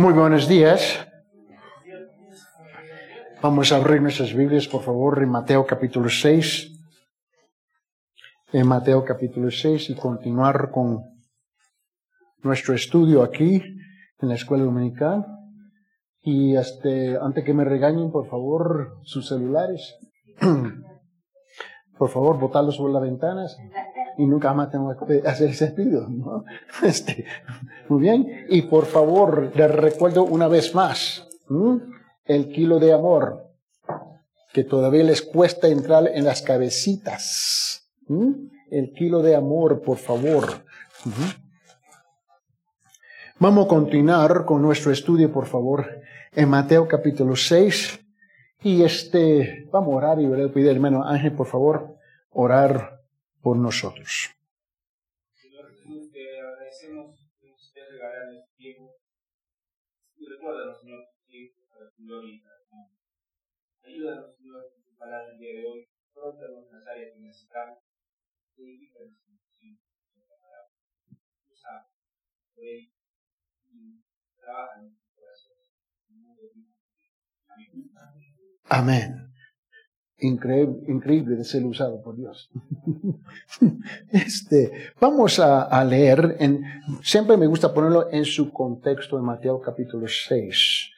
Muy buenos días. Vamos a abrir nuestras Biblias, por favor, en Mateo capítulo 6. En Mateo capítulo 6 y continuar con nuestro estudio aquí en la escuela dominical. Y este, antes que me regañen, por favor, sus celulares. por favor, botarlos sobre las ventanas y nunca más tengo que hacer ese pedido. ¿no? Este, muy bien. Y por favor, les recuerdo una vez más el kilo de amor que todavía les cuesta entrar en las cabecitas. El kilo de amor, por favor. Vamos a continuar con nuestro estudio, por favor, en Mateo capítulo 6. Y este, vamos a orar y voy a pedir, hermano Ángel, por favor, orar por nosotros. Señor Jesús, te agradecemos que usted regalar el tiempo. Recuérdanos, Señor, que para tu gloria y para tu nombre. Ayúdanos, Señor, con tu palabra el día de hoy. Pronto las áreas que necesitamos. Edifícanos en tu palabra. Usa por él y trabaja en nuestros corazones. Amén. Amén increíble, increíble de ser usado por Dios. este, vamos a, leer, en, siempre me gusta ponerlo en su contexto en Mateo capítulo 6.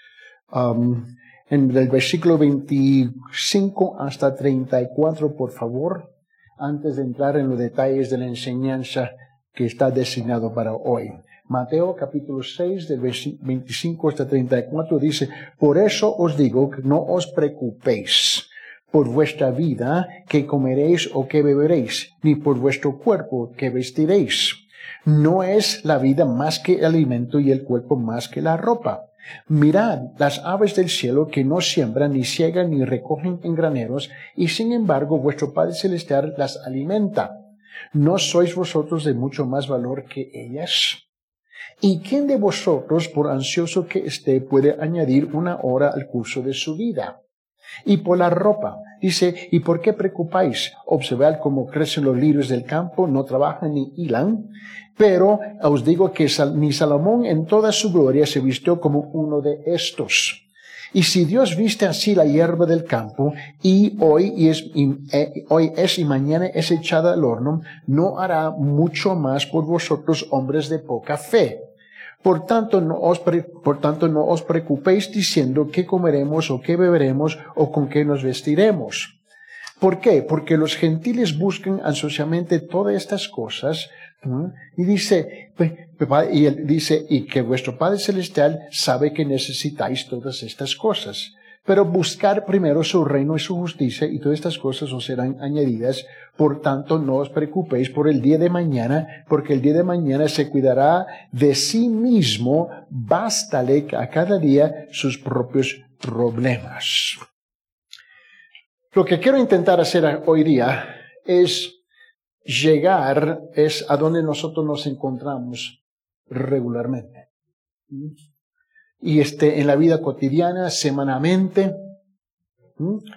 Um, en el versículo 25 hasta 34, por favor, antes de entrar en los detalles de la enseñanza que está designado para hoy. Mateo capítulo 6, del 25 hasta 34 dice, por eso os digo que no os preocupéis por vuestra vida que comeréis o que beberéis, ni por vuestro cuerpo que vestiréis. No es la vida más que el alimento y el cuerpo más que la ropa. Mirad las aves del cielo que no siembran, ni ciegan, ni recogen en graneros, y sin embargo vuestro Padre Celestial las alimenta. ¿No sois vosotros de mucho más valor que ellas? ¿Y quién de vosotros, por ansioso que esté, puede añadir una hora al curso de su vida? Y por la ropa, dice, ¿y por qué preocupáis? Observad cómo crecen los lirios del campo, no trabajan ni hilan. Pero os digo que ni Salomón en toda su gloria se vistió como uno de estos. Y si Dios viste así la hierba del campo, y hoy, y es, eh, hoy es y mañana es echada al horno, no hará mucho más por vosotros hombres de poca fe. Por tanto, no os, por tanto, no os preocupéis diciendo qué comeremos o qué beberemos o con qué nos vestiremos. ¿Por qué? Porque los gentiles buscan ansiosamente todas estas cosas. Y dice, y él dice, y que vuestro Padre Celestial sabe que necesitáis todas estas cosas. Pero buscar primero su reino y su justicia y todas estas cosas os serán añadidas. Por tanto, no os preocupéis por el día de mañana, porque el día de mañana se cuidará de sí mismo. Bástale a cada día sus propios problemas. Lo que quiero intentar hacer hoy día es llegar es a donde nosotros nos encontramos regularmente y este, en la vida cotidiana, semanalmente,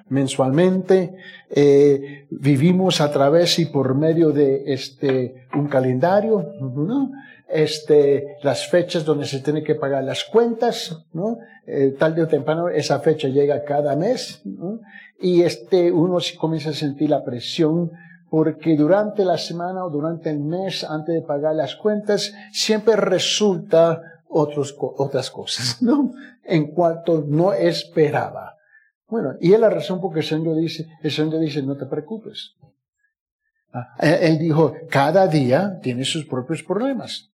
mensualmente, eh, vivimos a través y por medio de este, un calendario, ¿no? este, las fechas donde se tiene que pagar las cuentas, ¿no? Eh, tal de temprano esa fecha llega cada mes, ¿no? y este, uno comienza a sentir la presión porque durante la semana o durante el mes, antes de pagar las cuentas, siempre resulta otros, otras cosas, ¿no? En cuanto no esperaba. Bueno, y es la razón por que el Señor dice, el Señor dice, no te preocupes. Ah, él dijo, cada día tiene sus propios problemas.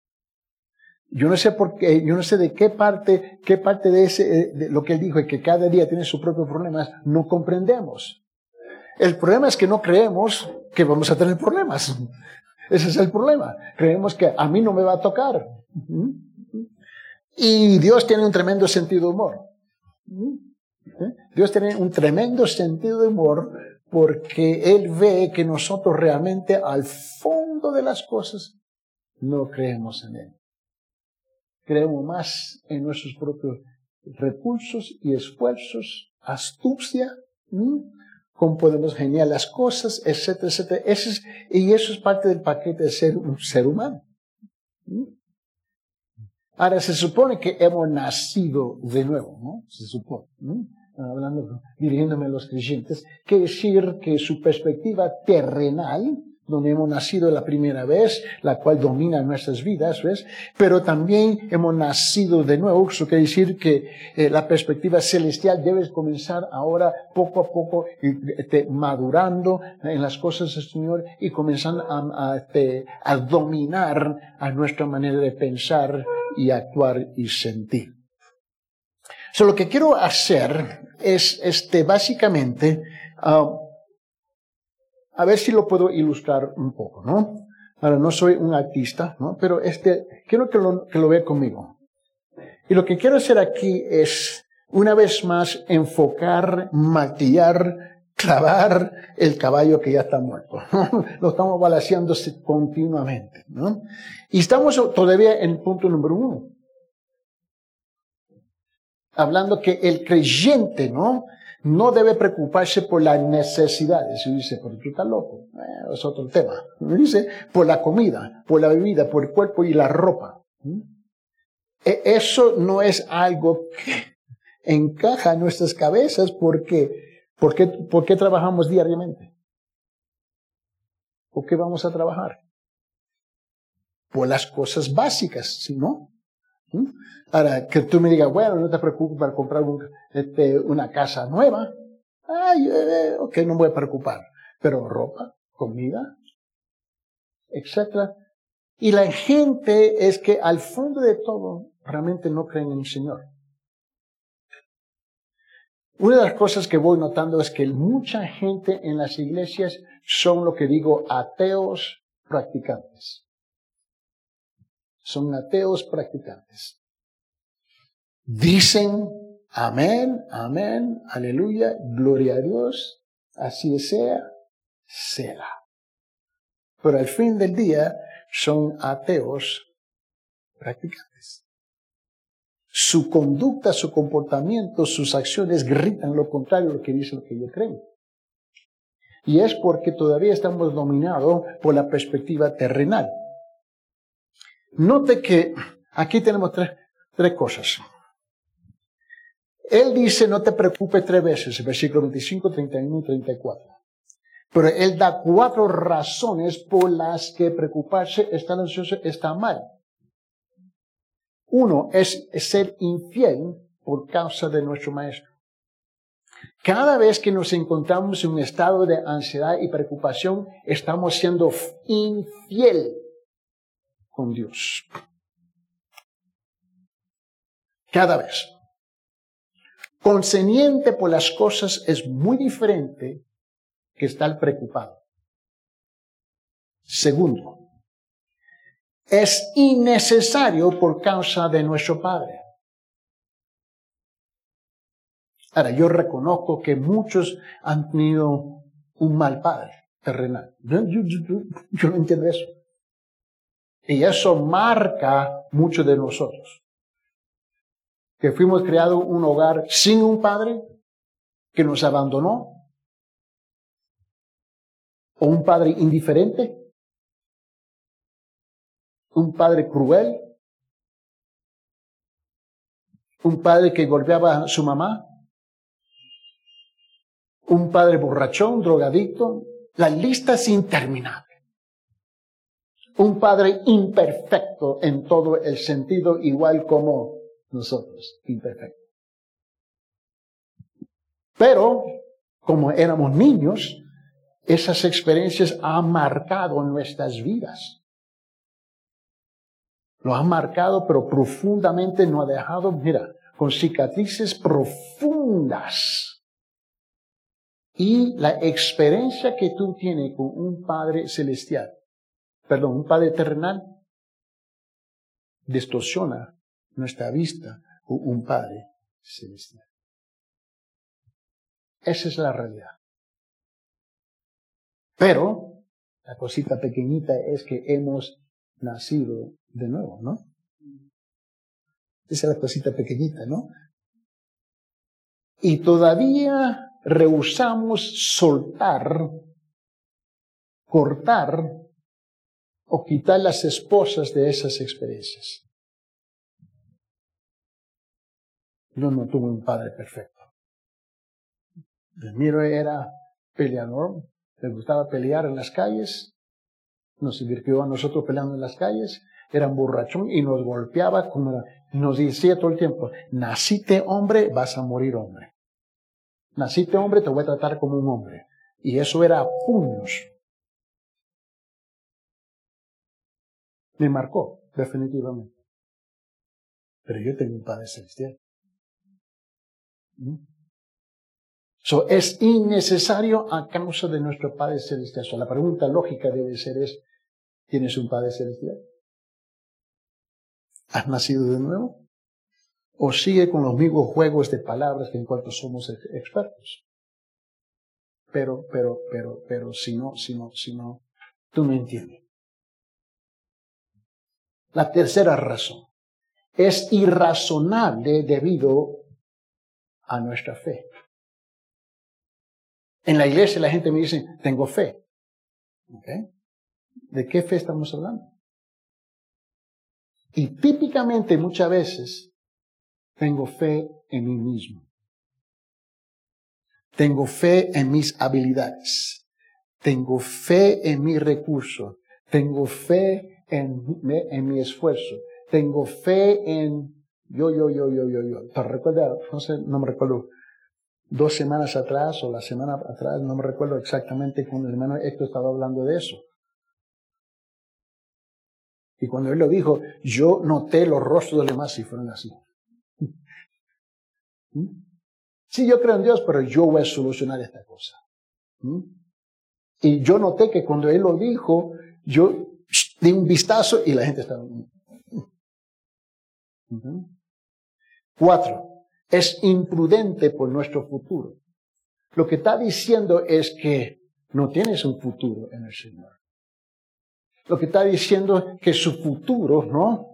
Yo no sé por qué, yo no sé de qué parte, qué parte de ese, de lo que él dijo, que cada día tiene sus propios problemas, no comprendemos. El problema es que no creemos que vamos a tener problemas. Ese es el problema. Creemos que a mí no me va a tocar. Y Dios tiene un tremendo sentido de humor. ¿Eh? Dios tiene un tremendo sentido de humor porque Él ve que nosotros realmente al fondo de las cosas no creemos en Él. Creemos más en nuestros propios recursos y esfuerzos, astucia, cómo podemos geniar las cosas, etcétera, etcétera. y eso es parte del paquete de ser un ser humano. Ahora se supone que hemos nacido de nuevo, ¿no? Se supone, ¿no? Hablando, dirigiéndome a los creyentes, que decir que su perspectiva terrenal donde hemos nacido la primera vez, la cual domina nuestras vidas, ¿ves? Pero también hemos nacido de nuevo, eso quiere decir que eh, la perspectiva celestial debe comenzar ahora poco a poco este, madurando en las cosas del Señor y comenzando a, este, a dominar a nuestra manera de pensar y actuar y sentir. So, lo que quiero hacer es, este, básicamente, ah, a ver si lo puedo ilustrar un poco, ¿no? Ahora, no soy un artista, ¿no? Pero este, quiero que lo, que lo vea conmigo. Y lo que quiero hacer aquí es, una vez más, enfocar, maquillar, clavar el caballo que ya está muerto. lo estamos balanceando continuamente, ¿no? Y estamos todavía en el punto número uno. Hablando que el creyente, ¿no? no debe preocuparse por las necesidades. Y dice, pero tú estás loco. Eh, es otro tema. Dice, por la comida, por la bebida, por el cuerpo y la ropa. ¿Mm? E, eso no es algo que encaja en nuestras cabezas porque, ¿por qué, por qué trabajamos diariamente? ¿Por qué vamos a trabajar? Por las cosas básicas, ¿sí no? ¿Mm? Ahora, que tú me digas, bueno, no te preocupes para comprar este, una casa nueva. Ay, eh, ok, no me voy a preocupar. Pero ropa, comida, etcétera. Y la gente es que al fondo de todo realmente no creen en el Señor. Una de las cosas que voy notando es que mucha gente en las iglesias son lo que digo ateos practicantes son ateos practicantes. Dicen amén, amén, aleluya, gloria a Dios, así sea, sea. Pero al fin del día son ateos practicantes. Su conducta, su comportamiento, sus acciones gritan lo contrario a lo que dicen lo que ellos creen. Y es porque todavía estamos dominados por la perspectiva terrenal. Note que aquí tenemos tres, tres cosas. Él dice, no te preocupes tres veces, versículo 25, 31 y 34. Pero él da cuatro razones por las que preocuparse, estar ansioso, está mal. Uno es ser infiel por causa de nuestro maestro. Cada vez que nos encontramos en un estado de ansiedad y preocupación, estamos siendo infiel con Dios. Cada vez. Conseniente por las cosas es muy diferente que estar preocupado. Segundo, es innecesario por causa de nuestro Padre. Ahora, yo reconozco que muchos han tenido un mal padre terrenal. Yo, no entiendo eso. Y eso marca mucho de nosotros. Que fuimos creados un hogar sin un padre que nos abandonó. O un padre indiferente. Un padre cruel. Un padre que golpeaba a su mamá. Un padre borrachón, drogadicto. La lista es interminable un Padre imperfecto en todo el sentido, igual como nosotros, imperfecto. Pero, como éramos niños, esas experiencias han marcado nuestras vidas. Lo han marcado, pero profundamente no ha dejado, mira, con cicatrices profundas. Y la experiencia que tú tienes con un Padre celestial perdón, un Padre terrenal distorsiona nuestra vista con un Padre celestial. Esa es la realidad. Pero la cosita pequeñita es que hemos nacido de nuevo, ¿no? Esa es la cosita pequeñita, ¿no? Y todavía rehusamos soltar, cortar o quitar las esposas de esas experiencias. Yo no tuve un padre perfecto. Miro era peleador, le gustaba pelear en las calles, nos divirtió a nosotros peleando en las calles, era un borrachón y nos golpeaba, como nos decía todo el tiempo, naciste hombre, vas a morir hombre. Naciste hombre, te voy a tratar como un hombre. Y eso era puños. Me marcó, definitivamente. Pero yo tengo un Padre Celestial. ¿Mm? So, es innecesario a causa de nuestro Padre Celestial. So, la pregunta lógica debe ser es, ¿tienes un Padre Celestial? ¿Has nacido de nuevo? ¿O sigue con los mismos juegos de palabras que en cuanto somos expertos? Pero, pero, pero, pero, si no, si no, si no, tú me entiendes. La tercera razón es irrazonable debido a nuestra fe. En la iglesia la gente me dice, tengo fe. ¿De qué fe estamos hablando? Y típicamente muchas veces tengo fe en mí mismo. Tengo fe en mis habilidades. Tengo fe en mi recurso. Tengo fe en, mi esfuerzo. Tengo fe en yo, yo, yo, yo, yo, yo. ¿Te recuerdas? No no me recuerdo. Dos semanas atrás o la semana atrás, no me recuerdo exactamente cuando el hermano Héctor estaba hablando de eso. Y cuando él lo dijo, yo noté los rostros de los demás y fueron así. ¿Mm? Sí, yo creo en Dios, pero yo voy a solucionar esta cosa. ¿Mm? Y yo noté que cuando él lo dijo, yo di un vistazo y la gente estaba... Cuatro, es imprudente por nuestro futuro. Lo que está diciendo es que no tienes un futuro en el Señor. Lo que está diciendo es que su futuro, ¿no?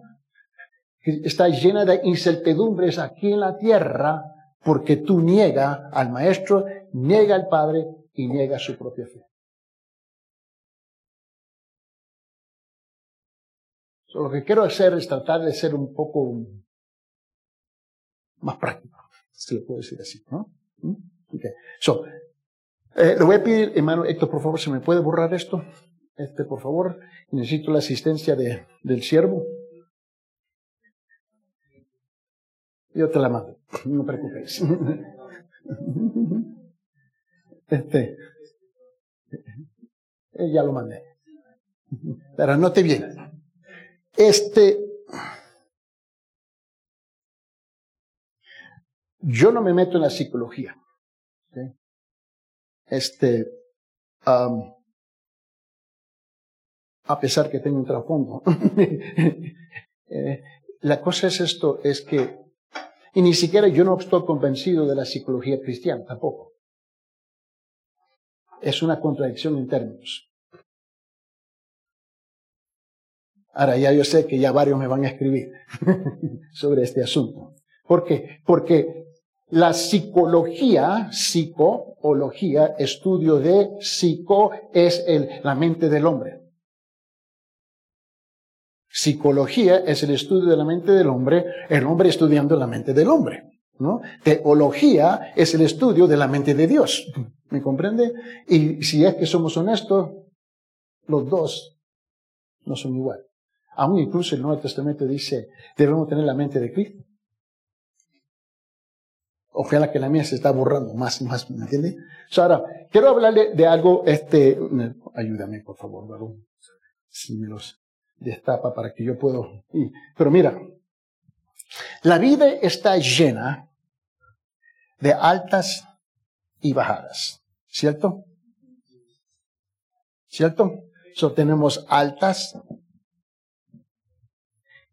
Está llena de incertidumbres aquí en la tierra porque tú niega al Maestro, niega al Padre y niega su propia fe. lo que quiero hacer es tratar de ser un poco más práctico, si lo puedo decir así, ¿no? ¿Mm? Okay. So, eh, le voy a pedir, hermano Héctor, por favor, si me puede borrar esto, este, por favor, necesito la asistencia de, del siervo. Yo te la mando, no preocupes. Este, eh, ya lo mandé. Pero note bien. Este, Yo no me meto en la psicología. Este, a pesar que tengo un trasfondo. Eh, la cosa es esto, es que, y ni siquiera yo no estoy convencido de la psicología cristiana, tampoco. Es una contradicción en términos. Ahora ya yo sé que ya varios me van a escribir sobre este asunto. ¿Por qué? Porque la psicología, psicología, estudio de psico, es el, la mente del hombre. Psicología es el estudio de la mente del hombre, el hombre estudiando la mente del hombre. ¿no? Teología es el estudio de la mente de Dios. ¿Me comprende? Y si es que somos honestos, los dos no son igual. Aún incluso el Nuevo Testamento dice, debemos tener la mente de Cristo. Ojalá que la mía se está borrando más y más, ¿me entiende? ahora, quiero hablarle de algo, este, ayúdame por favor, varón, si me los destapa para que yo pueda. Pero mira, la vida está llena de altas y bajadas, ¿cierto? ¿Cierto? So, tenemos altas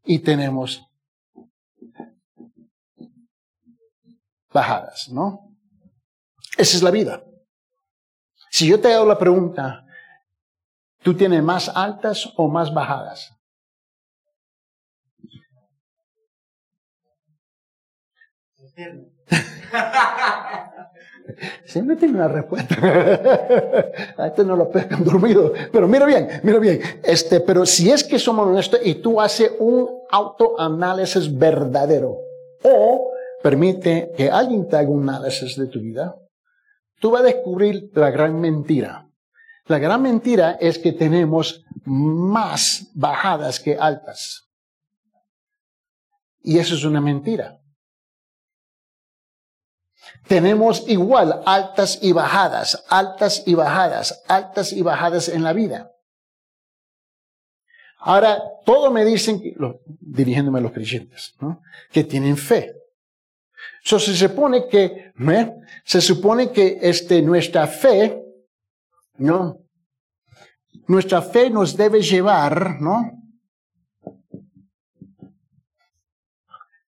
y tenemos bajadas, ¿no? Esa es la vida. Si yo te hago la pregunta, ¿tú tienes más altas o más bajadas? Siempre tiene una respuesta. A este no lo pescan dormido. Pero mira bien, mira bien. Este, pero si es que somos honestos y tú haces un autoanálisis verdadero, o permite que alguien te haga un análisis de tu vida, tú vas a descubrir la gran mentira. La gran mentira es que tenemos más bajadas que altas. Y eso es una mentira. Tenemos igual altas y bajadas, altas y bajadas, altas y bajadas en la vida. Ahora, todo me dicen, dirigiéndome a los creyentes, ¿no? que tienen fe. So, se supone que, se supone que este, nuestra fe, ¿no? Nuestra fe nos debe llevar, ¿no?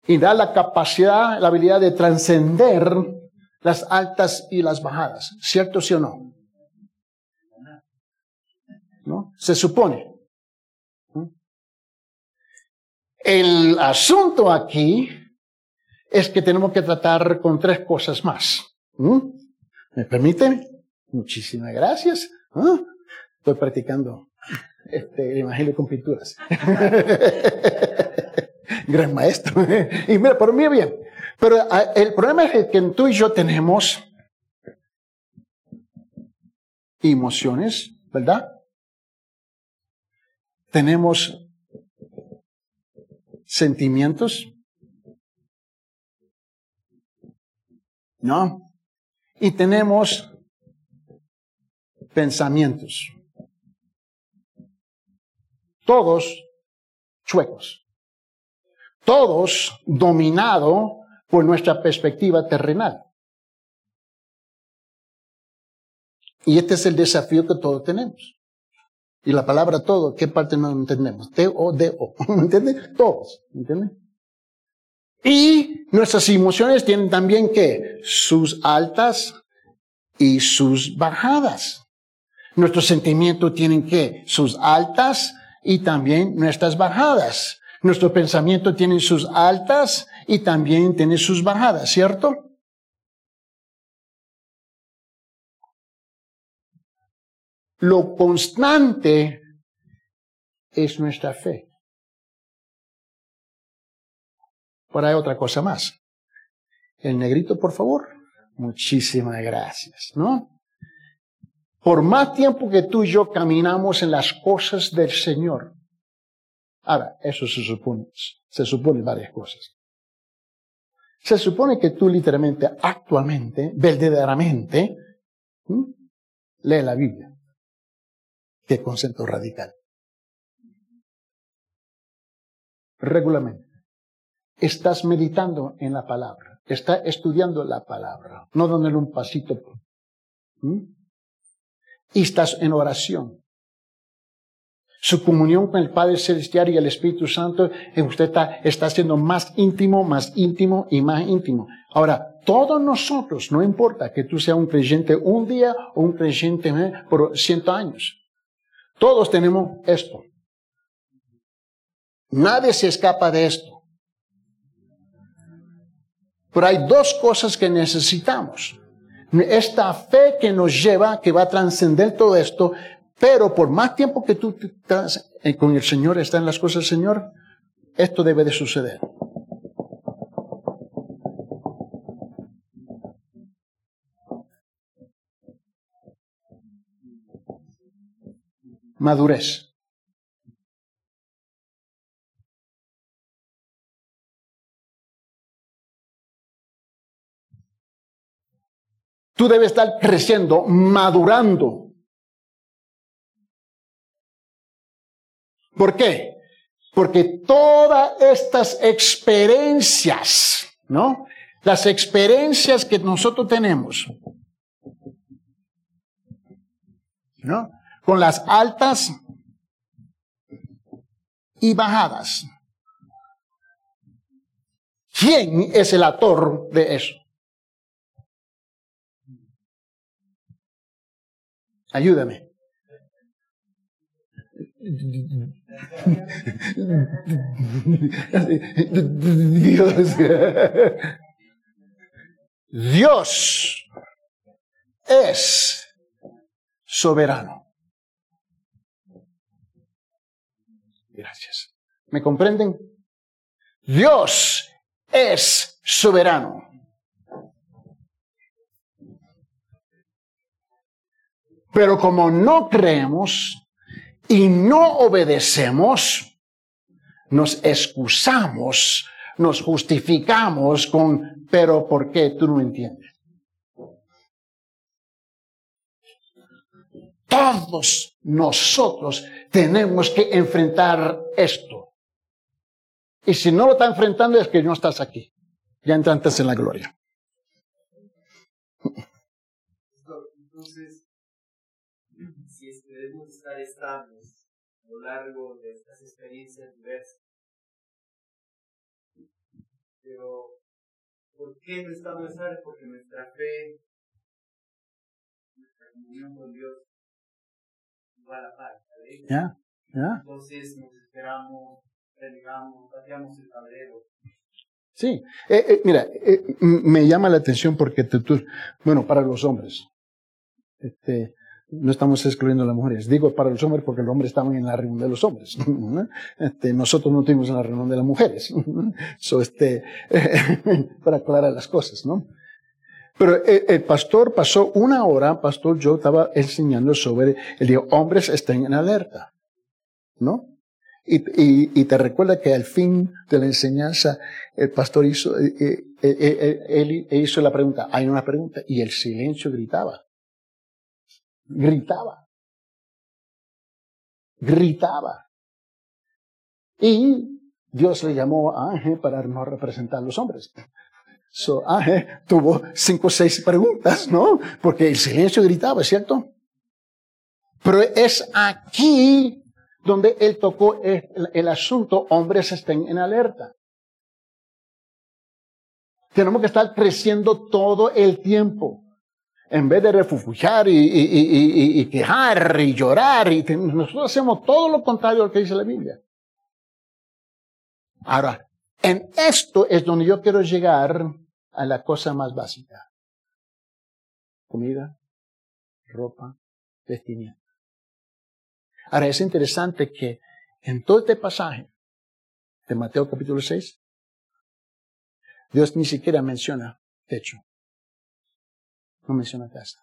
Y da la capacidad, la habilidad de trascender las altas y las bajadas. ¿Cierto sí o no? ¿No? Se supone. El asunto aquí es que tenemos que tratar con tres cosas más. ¿Me permiten? Muchísimas gracias. Estoy practicando este, el Evangelio con pinturas. Gran maestro. y mira, por mí bien. Pero ah, el problema es que tú y yo tenemos emociones, ¿verdad? Tenemos sentimientos. ¿No? Y tenemos pensamientos. Todos chuecos. Todos dominados por nuestra perspectiva terrenal. Y este es el desafío que todos tenemos. Y la palabra todo, ¿qué parte no entendemos? T-O-D-O. ¿Me entienden? Todos. ¿Me entienden? Y nuestras emociones tienen también que sus altas y sus bajadas. Nuestros sentimientos tienen que sus altas y también nuestras bajadas. Nuestro pensamiento tiene sus altas y también tiene sus bajadas, ¿cierto? Lo constante es nuestra fe. Por hay otra cosa más. El negrito, por favor. Muchísimas gracias, ¿no? Por más tiempo que tú y yo caminamos en las cosas del Señor. Ahora, eso se supone, se supone varias cosas. Se supone que tú literalmente, actualmente, verdaderamente, lees la Biblia. Qué concepto radical. Regularmente. Estás meditando en la palabra. Estás estudiando la palabra. No dándole un pasito. Y estás en oración. Su comunión con el Padre Celestial y el Espíritu Santo, usted está, está siendo más íntimo, más íntimo y más íntimo. Ahora, todos nosotros, no importa que tú seas un creyente un día o un creyente eh, por ciento años. Todos tenemos esto. Nadie se escapa de esto. Pero hay dos cosas que necesitamos. Esta fe que nos lleva, que va a trascender todo esto, pero por más tiempo que tú estás eh, con el Señor, está en las cosas del Señor, esto debe de suceder. madurez. Tú debes estar creciendo, madurando. ¿Por qué? Porque todas estas experiencias, ¿no? Las experiencias que nosotros tenemos, ¿no? con las altas y bajadas. ¿Quién es el autor de eso? Ayúdame. Dios. Dios es soberano. Gracias. ¿Me comprenden? Dios es soberano. Pero como no creemos y no obedecemos, nos excusamos, nos justificamos con, pero ¿por qué tú no entiendes? Todos nosotros tenemos que enfrentar esto. Y si no lo está enfrentando es que no estás aquí. Ya entrantes en la gloria. Debemos estar estables a lo largo de estas experiencias diversas, pero ¿por qué no estamos estables? Porque nuestra fe, nuestra comunión con Dios va a la par. Ya, ya. Entonces nos esperamos, relegamos, pateamos el tablero. Sí, eh, eh, mira, eh, me llama la atención porque tú, bueno, para los hombres, este, no estamos excluyendo a las mujeres. Digo para los hombres porque los hombres estaban en la reunión de los hombres. Este, nosotros no estuvimos en la reunión de las mujeres. este, para aclarar las cosas, ¿no? Pero el, pastor pasó una hora, pastor yo estaba enseñando sobre, él dijo, hombres estén en alerta, ¿no? Y, y, te recuerda que al fin de la enseñanza, el pastor hizo, eh, eh, eh, él hizo la pregunta, hay una pregunta, y el silencio gritaba. Gritaba. Gritaba. Y Dios le llamó a Ángel para no representar a los hombres. So, Ángel tuvo cinco o seis preguntas, ¿no? Porque el silencio gritaba, ¿cierto? Pero es aquí donde él tocó el, asunto, hombres estén en alerta. Tenemos que estar creciendo todo el tiempo. En vez de refugiar y, quejar y llorar, y nosotros hacemos todo lo contrario a lo que dice la Biblia. Ahora, en esto es donde yo quiero llegar a la cosa más básica. Comida, ropa, vestimenta. Ahora es interesante que en todo este pasaje de Mateo capítulo 6, Dios ni siquiera menciona techo. No menciona casa.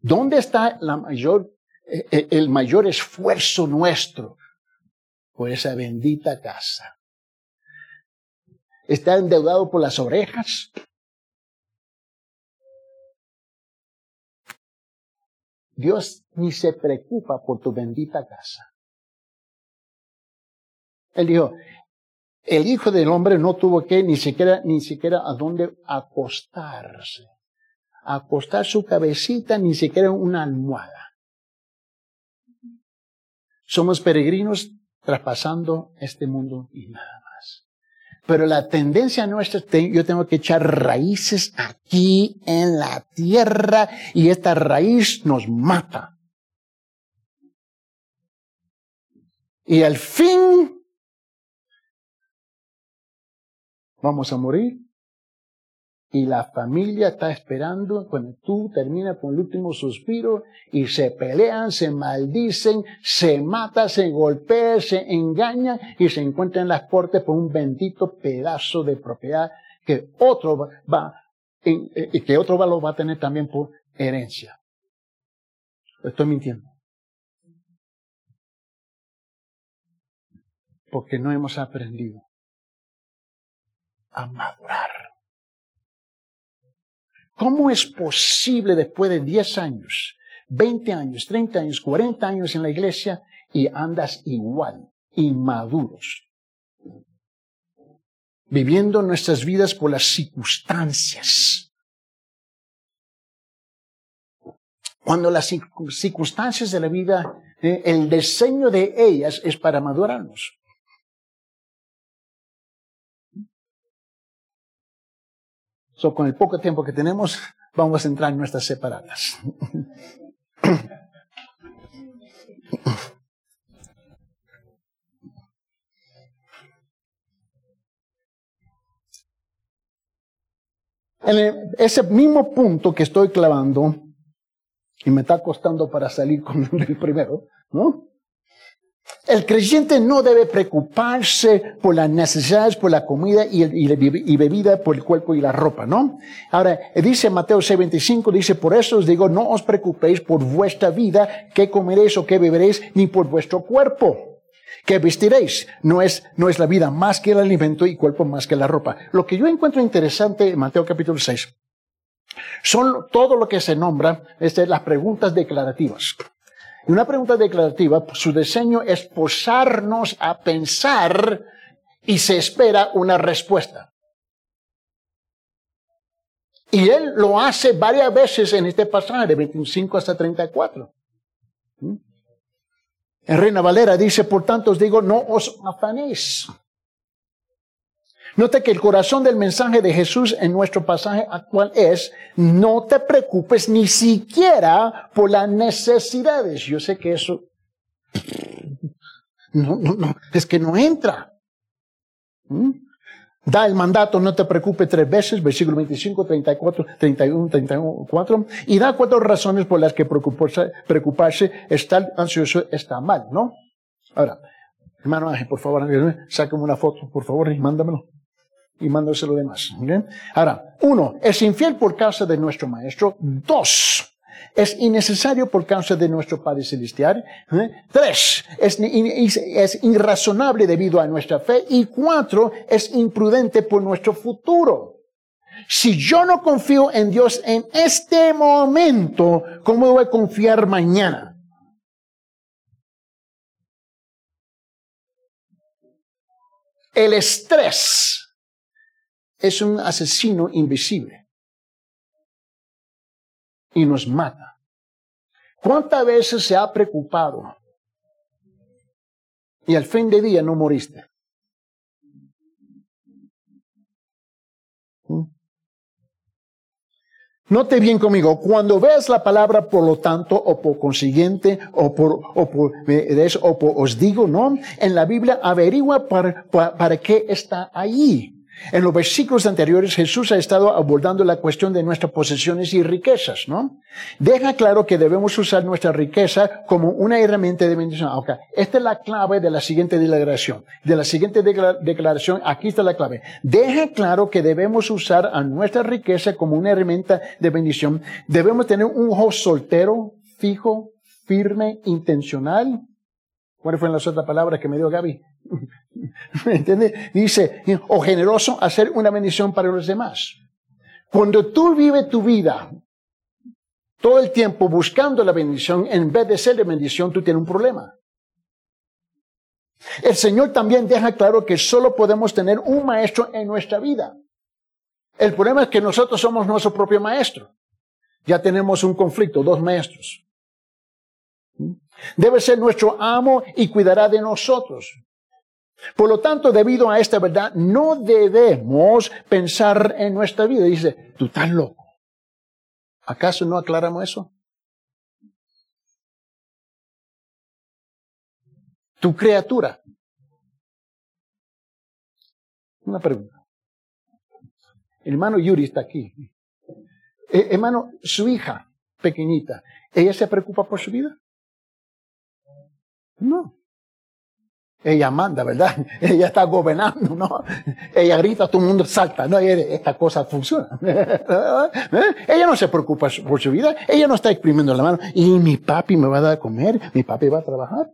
¿Dónde está la mayor, eh, eh, el mayor esfuerzo nuestro por esa bendita casa? ¿Está endeudado por las orejas? Dios ni se preocupa por tu bendita casa. Él dijo, el Hijo del Hombre no tuvo que ni siquiera, ni siquiera a dónde acostarse. Acostar su cabecita, ni siquiera una almohada. Somos peregrinos traspasando este mundo y nada más. Pero la tendencia nuestra, yo tengo que echar raíces aquí en la tierra y esta raíz nos mata. Y al fin vamos a morir. Y la familia está esperando cuando tú terminas con el último suspiro y se pelean, se maldicen, se matan, se golpean, se engañan y se encuentran en las cortes por un bendito pedazo de propiedad que otro va, y que otro valor va a tener también por herencia. Estoy mintiendo. Porque no hemos aprendido a madurar. ¿Cómo es posible después de 10 años, 20 años, 30 años, 40 años en la iglesia y andas igual, inmaduros? Viviendo nuestras vidas por las circunstancias. Cuando las circunstancias de la vida, eh, el diseño de ellas es para madurarnos. Con el poco tiempo que tenemos, vamos a entrar en nuestras separadas. En ese mismo punto que estoy clavando, y me está costando para salir con el primero, ¿no? El creyente no debe preocuparse por las necesidades, por la comida y, bebida, por el cuerpo y la ropa, ¿no? Ahora, dice Mateo 6:25, dice, por eso os digo, no os preocupéis por vuestra vida, qué comeréis o qué beberéis, ni por vuestro cuerpo. ¿Qué vestiréis? No es, no es la vida más que el alimento y cuerpo más que la ropa. Lo que yo encuentro interesante en Mateo capítulo 6 son todo lo que se nombra, este, las preguntas declarativas. Una pregunta declarativa, su diseño es posarnos a pensar y se espera una respuesta. Y él lo hace varias veces en este pasaje, de 25 hasta 34. ¿Mm? En Reina Valera dice, por tanto os digo, no os afanéis. Note que el corazón del mensaje de Jesús en nuestro pasaje actual es, no te preocupes ni siquiera por las necesidades. Yo sé que eso, no, no, no, es que no entra. ¿Mm? Da el mandato, no te preocupes tres veces, versículo 25, 34, 31, 34, y da cuatro razones por las que preocuparse, preocuparse estar ansioso está mal, ¿no? Ahora, hermano Ángel, por favor, sácame una foto, por favor, y mándamelo y mándoselo demás. Ahora, uno, es infiel por causa de nuestro maestro. Dos, es innecesario por causa de nuestro Padre Celestial. ¿eh? Tres, es, es, irrazonable debido a nuestra fe. Y cuatro, es imprudente por nuestro futuro. Si yo no confío en Dios en este momento, ¿cómo voy a confiar mañana? El estrés es un asesino invisible y nos mata. ¿Cuántas veces se ha preocupado y al fin de día no moriste? ¿Mm? Note bien conmigo, cuando veas la palabra por lo tanto, o por consiguiente, o por, o por, por os digo, ¿no? En la Biblia averigua para, para qué está ahí. En los versículos anteriores Jesús ha estado abordando la cuestión de nuestras posesiones y riquezas, ¿no? Deja claro que debemos usar nuestra riqueza como una herramienta de bendición. Esta es la clave de la siguiente declaración. De la siguiente declaración, aquí está la clave. Deja claro que debemos usar a nuestra riqueza como una herramienta de bendición. Debemos tener un ojo soltero, fijo, firme, intencional. ¿Cuáles fueron las otras palabras que me dio Gaby? ¿Me entiende? Dice, o generoso, hacer una bendición para los demás. Cuando tú vives tu vida todo el tiempo buscando la bendición, en vez de ser de bendición, tú tienes un problema. El Señor también deja claro que solo podemos tener un maestro en nuestra vida. El problema es que nosotros somos nuestro propio maestro. Ya tenemos un conflicto, dos maestros. Debe ser nuestro amo y cuidará de nosotros. Por lo tanto, debido a esta verdad, no debemos pensar en nuestra vida. Dice, tú estás loco. ¿Acaso no aclaramos eso? Tu criatura. Una pregunta. El hermano Yuri está aquí. Eh, hermano, su hija pequeñita, ¿ella se preocupa por su vida? No. Ella manda, ¿verdad? Ella está gobernando, ¿no? Ella grita, todo el mundo salta, ¿no? Esta cosa funciona. ¿Eh? Ella no se preocupa por su vida, ella no está exprimiendo la mano. Y mi papi me va a dar a comer, mi papi va a trabajar,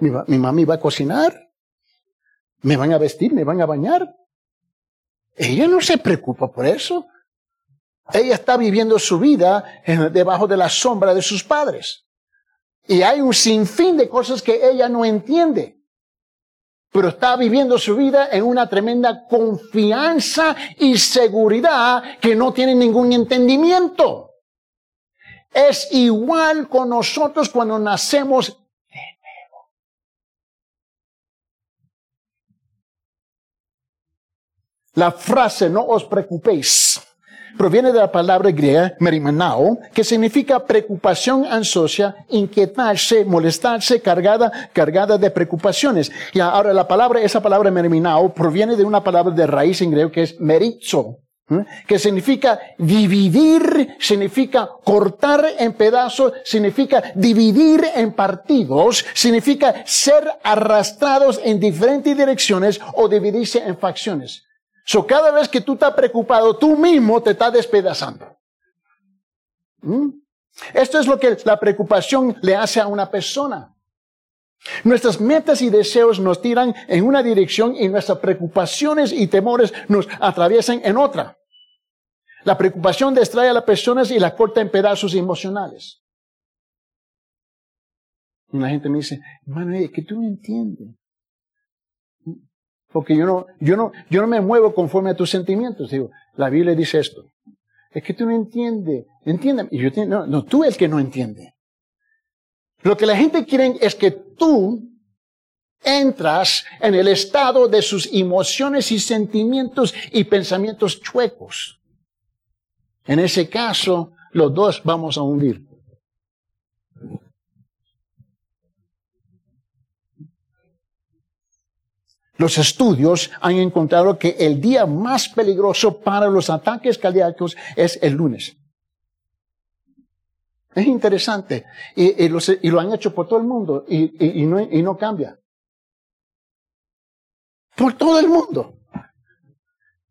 mi, mi mami va a cocinar, me van a vestir, me van a bañar. Ella no se preocupa por eso. Ella está viviendo su vida debajo de la sombra de sus padres. Y hay un sinfín de cosas que ella no entiende pero está viviendo su vida en una tremenda confianza y seguridad que no tiene ningún entendimiento. Es igual con nosotros cuando nacemos de nuevo. La frase no os preocupéis proviene de la palabra griega merimanao, que significa preocupación ansiosa, inquietarse, molestarse, cargada, cargada de preocupaciones. Y ahora la palabra, esa palabra merimanao proviene de una palabra de raíz en griego que es merizo. Que significa dividir, significa cortar en pedazos, significa dividir en partidos, significa ser arrastrados en diferentes direcciones o dividirse en facciones. So, cada vez que tú estás preocupado, tú mismo te estás despedazando. ¿Mm? Esto es lo que la preocupación le hace a una persona. Nuestras metas y deseos nos tiran en una dirección y nuestras preocupaciones y temores nos atraviesan en otra. La preocupación distrae a las personas y la corta en pedazos emocionales. La gente me dice, hermano, que tú no entiendes. Porque yo no, yo no, yo no me muevo conforme a tus sentimientos. Digo, la Biblia dice esto. Es que tú no entiendes. Entiéndeme. Y yo no, no, tú el que no entiende. Lo que la gente quiere es que tú entras en el estado de sus emociones y sentimientos y pensamientos chuecos. En ese caso, los dos vamos a hundir. Los estudios han encontrado que el día más peligroso para los ataques cardíacos es el lunes. Es interesante. Y, lo han hecho por todo el mundo y, no, y no cambia. Por todo el mundo.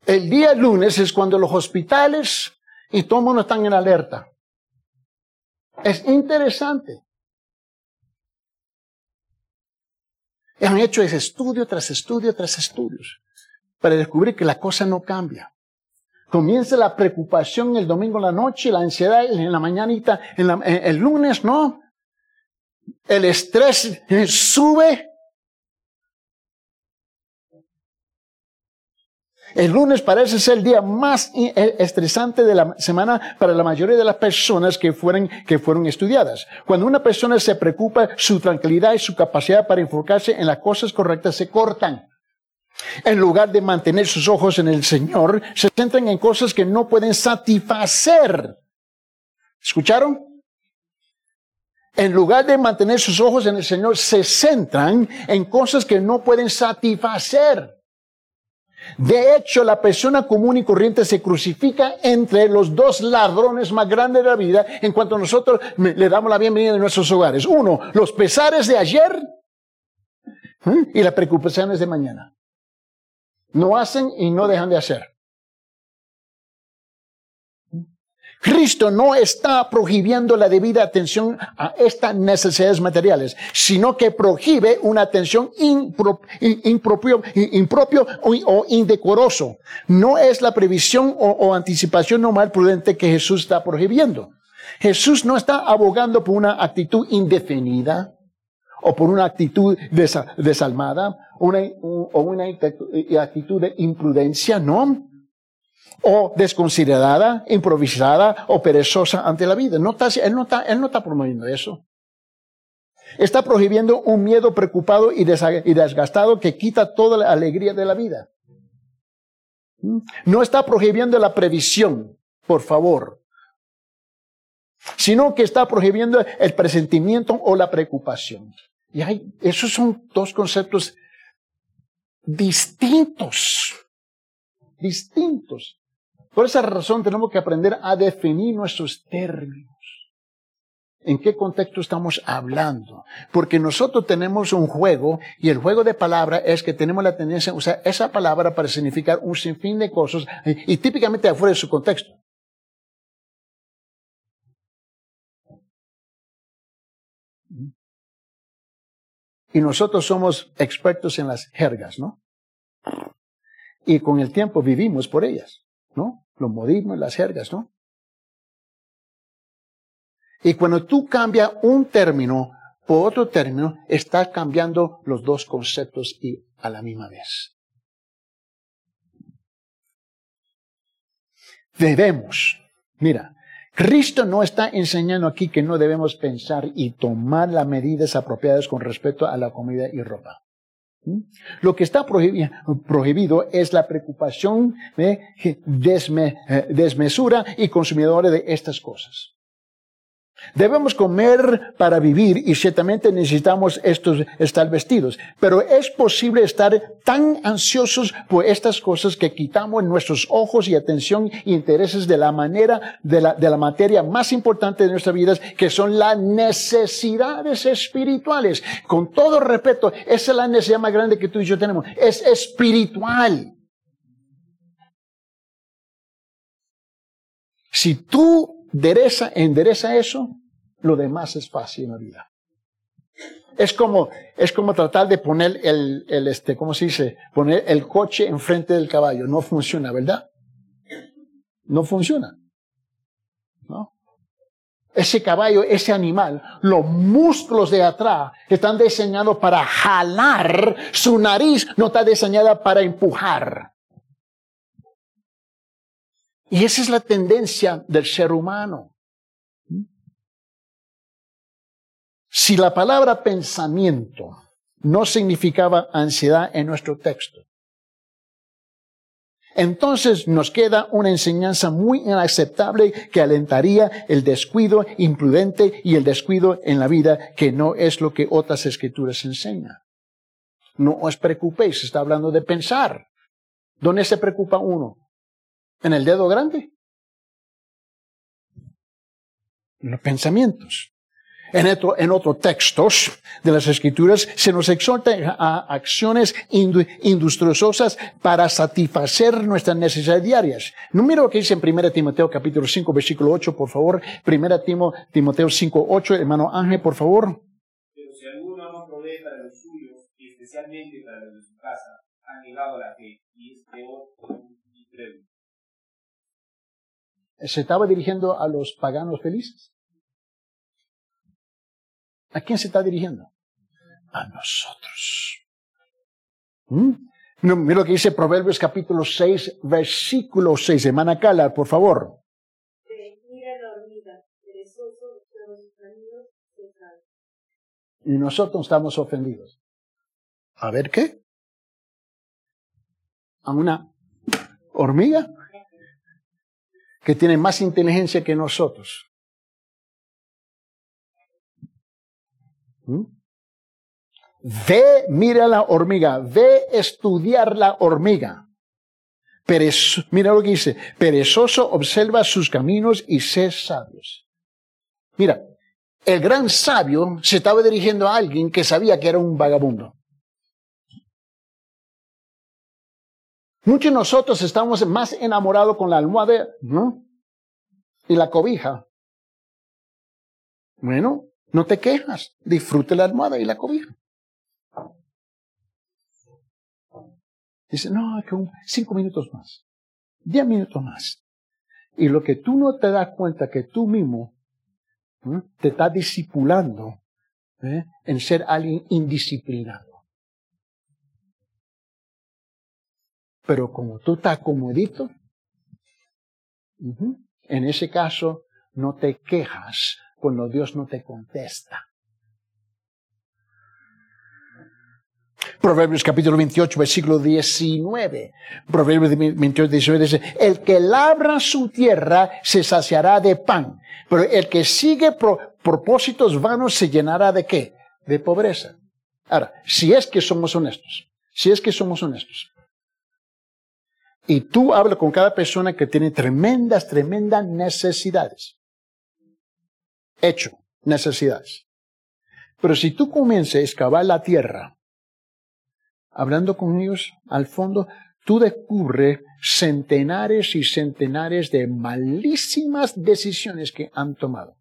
El día lunes es cuando los hospitales y todo el mundo están en alerta. Es interesante. Han hecho ese estudio tras estudio tras estudios para descubrir que la cosa no cambia. Comienza la preocupación el domingo en la noche, la ansiedad en la mañanita, en el lunes, ¿no? El estrés sube El lunes parece ser el día más e, estresante de la semana para la mayoría de las personas que fueron, que fueron estudiadas. Cuando una persona se preocupa, su tranquilidad y su capacidad para enfocarse en las cosas correctas se cortan. En lugar de mantener sus ojos en el Señor, se centran en cosas que no pueden satisfacer. ¿Escucharon? En lugar de mantener sus ojos en el Señor, se centran en cosas que no pueden satisfacer. De hecho, la persona común y corriente se crucifica entre los dos ladrones más grandes de la vida en cuanto nosotros le damos la bienvenida en nuestros hogares. Uno, los pesares de ayer y las preocupaciones de mañana. No hacen y no dejan de hacer. Cristo no está prohibiendo la debida atención a estas necesidades materiales, sino que prohíbe una atención impropio, o, indecoroso. No es la previsión o, anticipación normal prudente que Jesús está prohibiendo. Jesús no está abogando por una actitud indefinida o por una actitud desalmada o una actitud de imprudencia, no o desconsiderada, improvisada o perezosa ante la vida. No está, él, no está, él no está promoviendo eso. Está prohibiendo un miedo preocupado y desgastado que quita toda la alegría de la vida. ¿Mm? No está prohibiendo la previsión, por favor, sino que está prohibiendo el presentimiento o la preocupación. Y hay, esos son dos conceptos distintos, distintos. Por esa razón tenemos que aprender a definir nuestros términos. ¿En qué contexto estamos hablando? Porque nosotros tenemos un juego y el juego de palabra es que tenemos la tendencia a usar esa palabra para significar un sinfín de cosas y, típicamente afuera de su contexto. Y nosotros somos expertos en las jergas, ¿no? Y con el tiempo vivimos por ellas. Los modismos, las jergas, ¿no? Y cuando tú cambias un término por otro término, estás cambiando los dos conceptos y a la misma vez. Debemos, mira, Cristo no está enseñando aquí que no debemos pensar y tomar las medidas apropiadas con respecto a la comida y ropa. ¿Mm? Lo que está prohibido es la preocupación de eh, desmesura y consumidores de estas cosas. Debemos comer para vivir y ciertamente necesitamos estos, estar vestidos. Pero es posible estar tan ansiosos por estas cosas que quitamos nuestros ojos y atención e intereses de la manera, de la, de la materia más importante de nuestras vidas, que son las necesidades espirituales. Con todo respeto, esa es la necesidad más grande que tú y yo tenemos. Es espiritual. Si tú endereza, endereza eso, lo demás es fácil en la vida. Es como, es como tratar de poner el, el, este, ¿cómo se dice? Poner el coche enfrente del caballo. No funciona, ¿verdad? No funciona. ¿No? Ese caballo, ese animal, los músculos de atrás están diseñados para jalar, su nariz no está diseñada para empujar. Y esa es la tendencia del ser humano. Si la palabra pensamiento no significaba ansiedad en nuestro texto, entonces nos queda una enseñanza muy inaceptable que alentaría el descuido imprudente y el descuido en la vida, que no es lo que otras escrituras enseñan. No os preocupéis, está hablando de pensar. ¿Dónde se preocupa uno? En el dedo grande. En los pensamientos. En, otro, en otros textos de las escrituras se nos exhorta a acciones industriosas para satisfacer nuestras necesidades diarias. Número lo que dice en 1 Timoteo capítulo 5 versículo 8, por favor. 1 Timoteo 5, 8, hermano Ángel, por favor. Pero si alguno no provee para los suyos, y especialmente para los de su casa, han negado la fe, y es peor y incrédulo. ¿Se estaba dirigiendo a los paganos felices? ¿A quién se está dirigiendo? A nosotros. ¿Mm? mira lo que dice Proverbios capítulo 6, versículo 6. Hermana Cala, por favor. Y nosotros estamos ofendidos. ¿A ver qué? ¿A una hormiga? Que tiene más inteligencia que nosotros. ¿Mm? Ve, mira la hormiga, ve estudiar la hormiga. mira lo que dice, perezoso observa sus caminos y sé sabios. Mira, el gran sabio se estaba dirigiendo a alguien que sabía que era un vagabundo. Muchos de nosotros estamos más enamorados con la almohada y la cobija. Bueno, no te quejas, disfrute la almohada y la cobija. Dice, no, que cinco minutos más, diez minutos más. Y lo que tú no te das cuenta que tú mismo te estás discipulando ¿eh? en ser alguien indisciplinado. Pero como tú estás comodito, en ese caso no te quejas cuando Dios no te contesta. Proverbios capítulo 28, versículo 19. Proverbios 28, 19 dice, el que labra su tierra se saciará de pan, pero el que sigue propósitos vanos se llenará de qué? De pobreza. Ahora, si es que somos honestos, si es que somos honestos, y tú hablas con cada persona que tiene tremendas, tremendas necesidades. Hecho, necesidades. Pero si tú comienzas a excavar la tierra, hablando con ellos, al fondo, tú descubres centenares y centenares de malísimas decisiones que han tomado.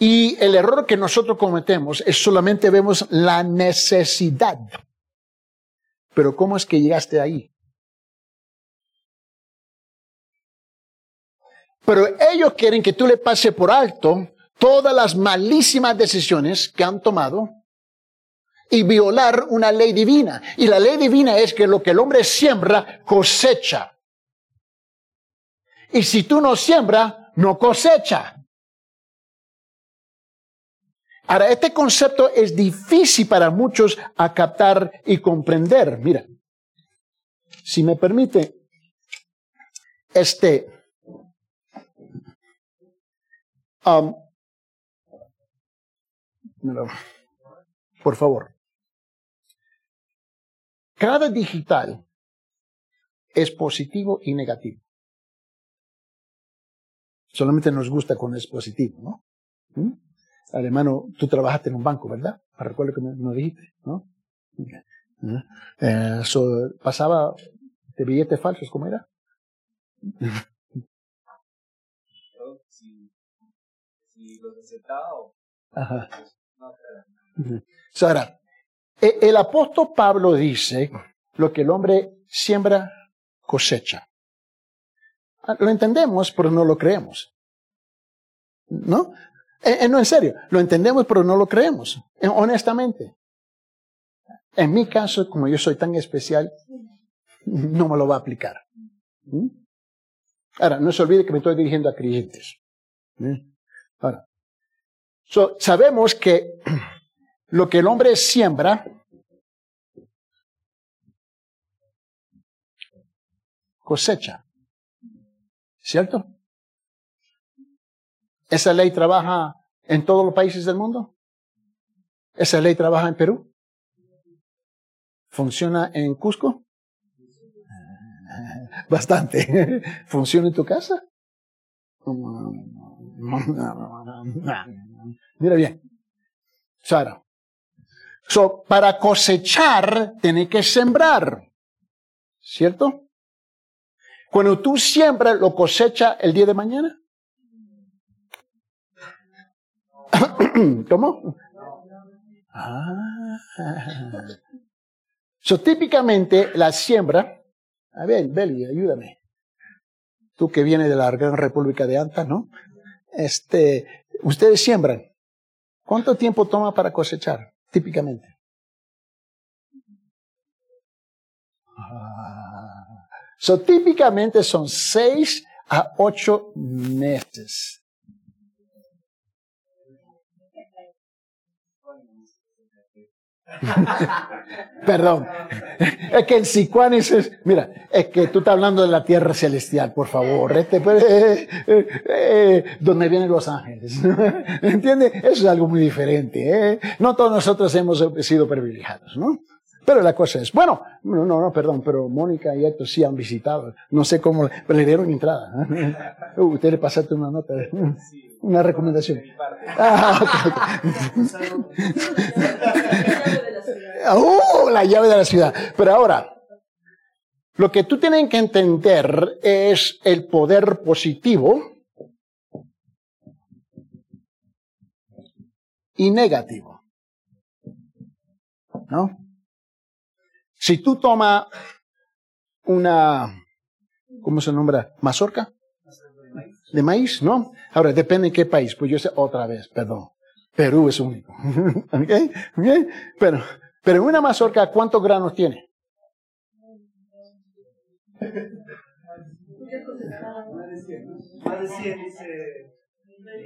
Y el error que nosotros cometemos es solamente vemos la necesidad pero ¿cómo es que llegaste ahí? Pero ellos quieren que tú le pases por alto todas las malísimas decisiones que han tomado y violar una ley divina. Y la ley divina es que lo que el hombre siembra, cosecha. Y si tú no siembra, no cosecha. Ahora, este concepto es difícil para muchos a captar y comprender. Mira, si me permite, este, Um, por favor. Cada digital es positivo y negativo. Solamente nos gusta cuando es positivo, ¿no? ¿Mm? Alemano, tú trabajaste en un banco, ¿verdad? Recuerdo que me, dijiste, ¿no? Eh, pasaba de billetes falsos, ¿cómo era? Ajá. Pues, ahora, e, el apóstol Pablo dice lo que el hombre siembra, cosecha. Ah, lo entendemos, pero no lo creemos. ¿No? Eh, eh, no, en serio, lo entendemos, pero no lo creemos, eh, honestamente. En mi caso, como yo soy tan especial, no me lo va a aplicar. Ahora, no se olvide que me estoy dirigiendo a creyentes. Ahora, sabemos que lo que el hombre siembra, cosecha. ¿Cierto? ¿Esa ley trabaja en todos los países del mundo? ¿Esa ley trabaja en Perú? ¿Funciona en Cusco? Bastante. ¿Funciona en tu casa? Mira bien. Sara. So, para cosechar, tiene que sembrar. ¿Cierto? Cuando tú siembras, ¿lo cosecha el día de mañana? ¿Cómo? Ah. So, típicamente la siembra, a ver, Beli, ayúdame. Tú que vienes de la Gran República de Anta, ¿no? Este, ustedes siembran. ¿Cuánto tiempo toma para cosechar, típicamente? Ah. So, típicamente son seis a ocho meses. Perdón. Es que en Sicuanis es, mira, es que tú estás hablando de la tierra celestial, por favor. Este, pues, eh, eh, eh, donde vienen los ángeles. ¿Entiendes? Eso es algo muy diferente. No todos nosotros hemos sido privilegiados, ¿no? Pero la cosa es, bueno, no, no, no, perdón, pero Mónica y Héctor sí han visitado. No sé cómo, pero le dieron entrada. Usted le pasaste una nota. Una recomendación. Ah, oh, la llave de la ciudad. Pero ahora, lo que tú tienes que entender es el poder positivo y negativo. ¿No? Si tú tomas una, ¿cómo se nombra? ¿Mazorca? De maíz, ¿no? Ahora, depende de qué país. Pues yo sé, otra vez, perdón. Perú es único. ¿Okay? Pero, pero una mazorca, ¿cuántos granos tiene?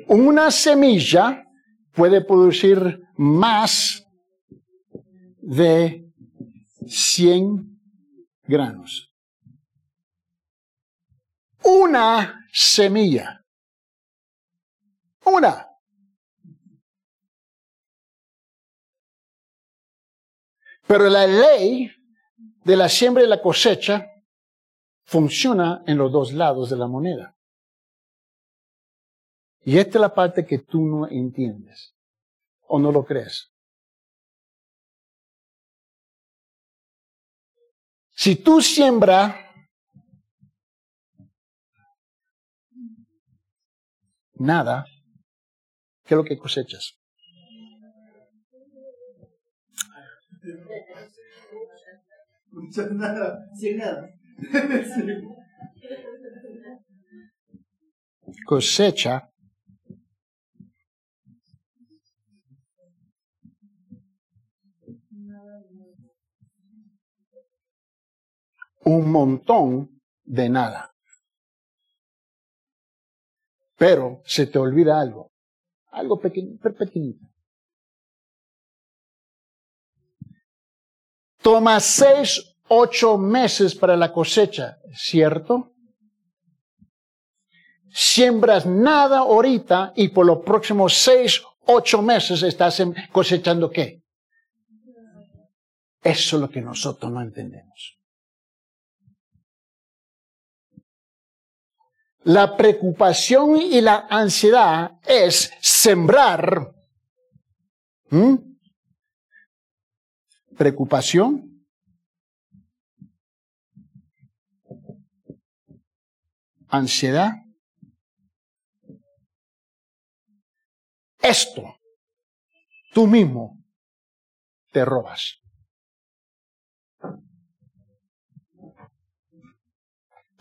Una semilla puede producir más de 100 granos. Una semilla. Una. Pero la ley de la siembra y la cosecha funciona en los dos lados de la moneda. Y esta es la parte que tú no entiendes o no lo crees. Si tú siembras nada, ¿qué es lo que cosechas? Cosecha un montón de nada. Pero se te olvida algo, algo pequeñito. Toma seis, ocho meses para la cosecha, ¿cierto? siembras nada ahorita y por los próximos seis, ocho meses estás cosechando qué? Eso es lo que nosotros no entendemos. La preocupación y la ansiedad es sembrar preocupación, ansiedad. Esto tú mismo te robas.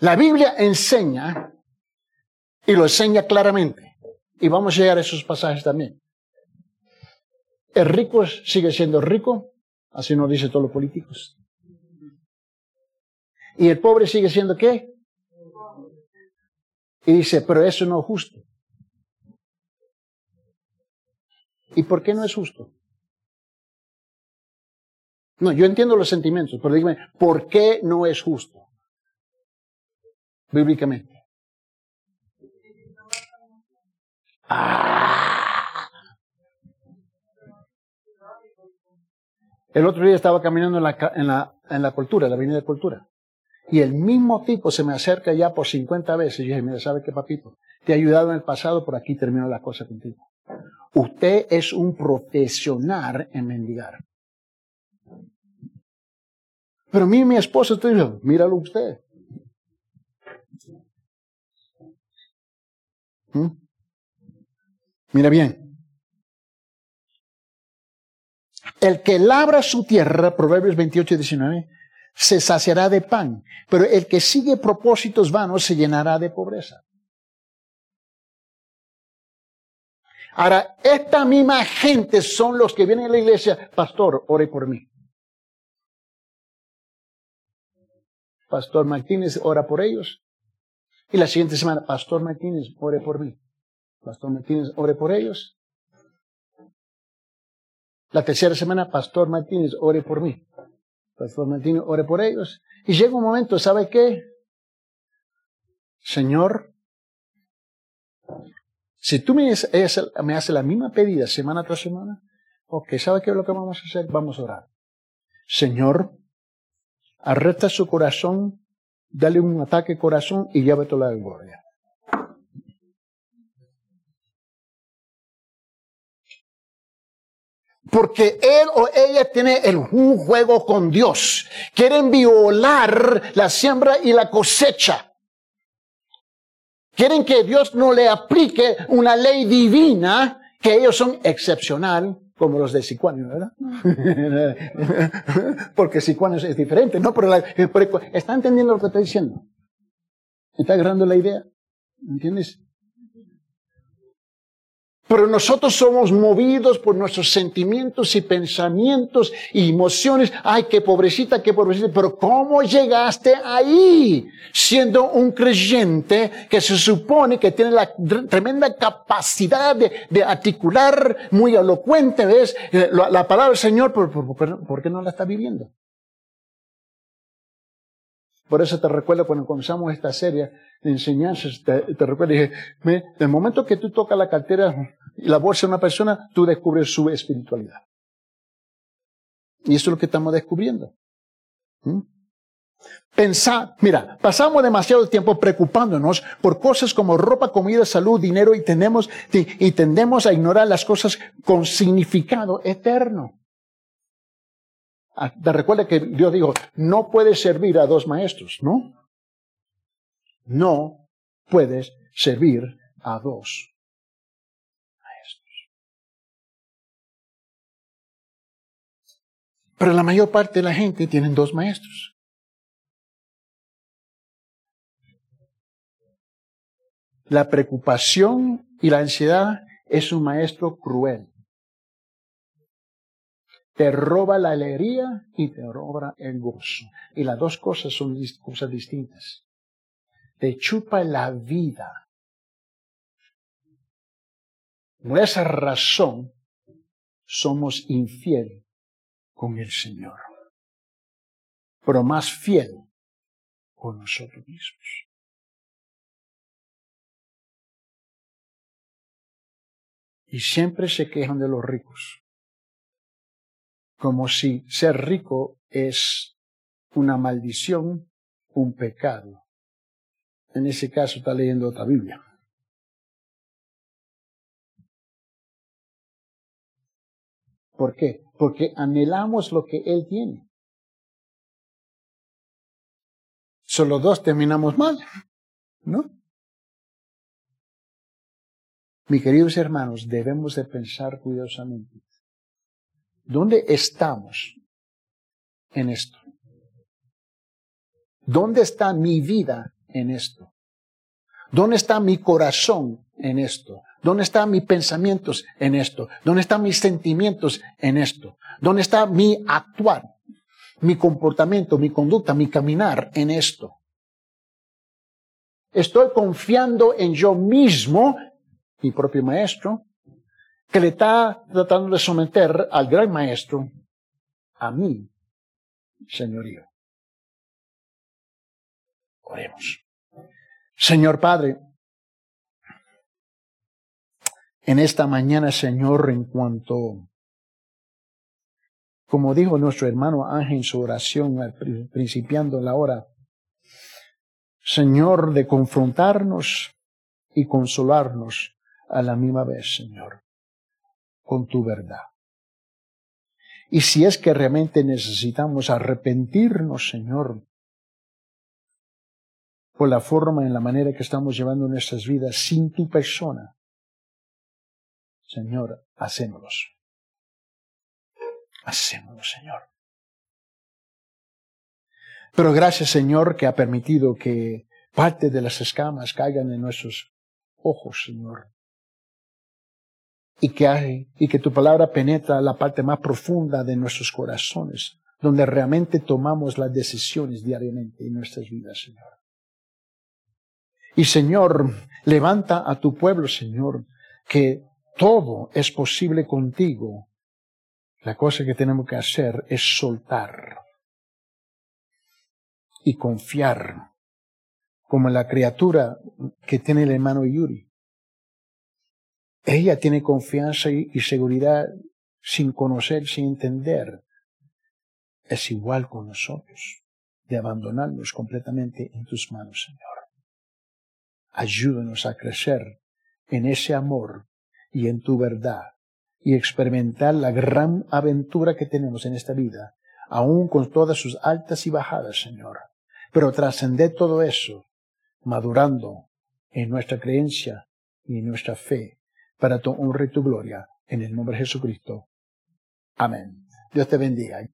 La Biblia enseña y lo enseña claramente. Y vamos a llegar a esos pasajes también. El rico sigue siendo rico, así nos dice todos los políticos. Y el pobre sigue siendo qué? Y dice, pero eso no es justo. ¿Y por qué no es justo? No, yo entiendo los sentimientos, pero dígame, ¿por qué no es justo? Bíblicamente. Ah. El otro día estaba caminando en la, en la, en la cultura, la avenida de cultura. Y el mismo tipo se me acerca ya por 50 veces. Y yo dije, mira, ¿sabe qué, papito? Te he ayudado en el pasado, por aquí termino la cosa contigo. Usted es un profesional en mendigar. Pero a mí mi esposa te dijo, míralo usted. ¿Mm? Mira bien. El que labra su tierra, Proverbios 28 y 19, se saciará de pan, pero el que sigue propósitos vanos se llenará de pobreza. Ahora, esta misma gente son los que vienen a la iglesia, pastor, ore por mí. Pastor Martínez, ora por ellos. Y la siguiente semana, Pastor Martínez, ore por mí. Pastor Martínez, ore por ellos. La tercera semana, Pastor Martínez, ore por mí. Pastor Martínez, ore por ellos. Y llega un momento, ¿sabe qué? Señor, si tú me, haces la misma pedida semana tras semana, ok, ¿sabe qué es lo que vamos a hacer? Vamos a orar. Señor, arresta su corazón, dale un ataque corazón y llévate la gloria. Porque él o ella tiene un juego con Dios. Quieren violar la siembra y la cosecha. Quieren que Dios no le aplique una ley divina, que ellos son excepcional, como los de Sicuanio, ¿verdad? porque Sicuanio es diferente, ¿no? Pero, ¿está entendiendo lo que estoy diciendo? ¿Está agarrando la idea? ¿Entiendes? Pero nosotros somos movidos por nuestros sentimientos y pensamientos y emociones. Ay, qué pobrecita, qué pobrecita. Pero ¿cómo llegaste ahí? Siendo un creyente que se supone que tiene la tremenda capacidad de, articular muy elocuente, ¿ves? Eh, la, palabra del Señor, ¿por, por qué no la está viviendo? Por eso te recuerdo cuando comenzamos esta serie de enseñanzas, te, recuerdo, dije, el momento que tú tocas la cartera y la bolsa de una persona, tú descubres su espiritualidad. Y eso es lo que estamos descubriendo. ¿Mm? Pensar, mira, pasamos demasiado tiempo preocupándonos por cosas como ropa, comida, salud, dinero y, tenemos, y tendemos a ignorar las cosas con significado eterno. Ah, recuerda que Dios dijo, no puedes servir a dos maestros, ¿no? No puedes servir a dos maestros. Pero la mayor parte de la gente tienen dos maestros. La preocupación y la ansiedad es un maestro cruel te roba la alegría y te roba el gozo. Y las dos cosas son cosas distintas. Te chupa la vida. Por esa razón somos infiel con el Señor, pero más fiel con nosotros mismos. Y siempre se quejan de los ricos. Como si ser rico es una maldición, un pecado. En ese caso está leyendo otra Biblia. ¿Por qué? Porque anhelamos lo que Él tiene. Solo dos terminamos mal, ¿no? Mis queridos hermanos, debemos de pensar cuidadosamente. ¿Dónde estamos en esto? ¿Dónde está mi vida en esto? ¿Dónde está mi corazón en esto? ¿Dónde están mis pensamientos en esto? ¿Dónde están mis sentimientos en esto? ¿Dónde está mi actuar, mi comportamiento, mi conducta, mi caminar en esto? Estoy confiando en yo mismo, mi propio maestro, que le está tratando de someter al gran maestro, a mí, señorío. Oremos. Señor Padre, en esta mañana, Señor, en cuanto, como dijo nuestro hermano Ángel en su oración, principiando la hora, Señor, de confrontarnos y consolarnos a la misma vez, Señor, con tu verdad. Y si es que realmente necesitamos arrepentirnos, Señor, por la forma en la manera que estamos llevando nuestras vidas sin tu persona, Señor, hacémoslos. Hacémoslos, Señor. Pero gracias, Señor, que ha permitido que parte de las escamas caigan en nuestros ojos, Señor. Y que, hay, y que tu palabra penetra la parte más profunda de nuestros corazones, donde realmente tomamos las decisiones diariamente en nuestras vidas, Señor. Y Señor, levanta a tu pueblo, Señor, que todo es posible contigo. La cosa que tenemos que hacer es soltar y confiar, como la criatura que tiene el hermano Yuri. Ella tiene confianza y, seguridad sin conocer, sin entender. Es igual con nosotros, de abandonarnos completamente en tus manos, Señor. Ayúdanos a crecer en ese amor y en tu verdad y experimentar la gran aventura que tenemos en esta vida, aún con todas sus altas y bajadas, Señor. Pero trascender todo eso, madurando en nuestra creencia y en nuestra fe, para tu honra y tu gloria, en el nombre de Jesucristo. Amén. Dios te bendiga.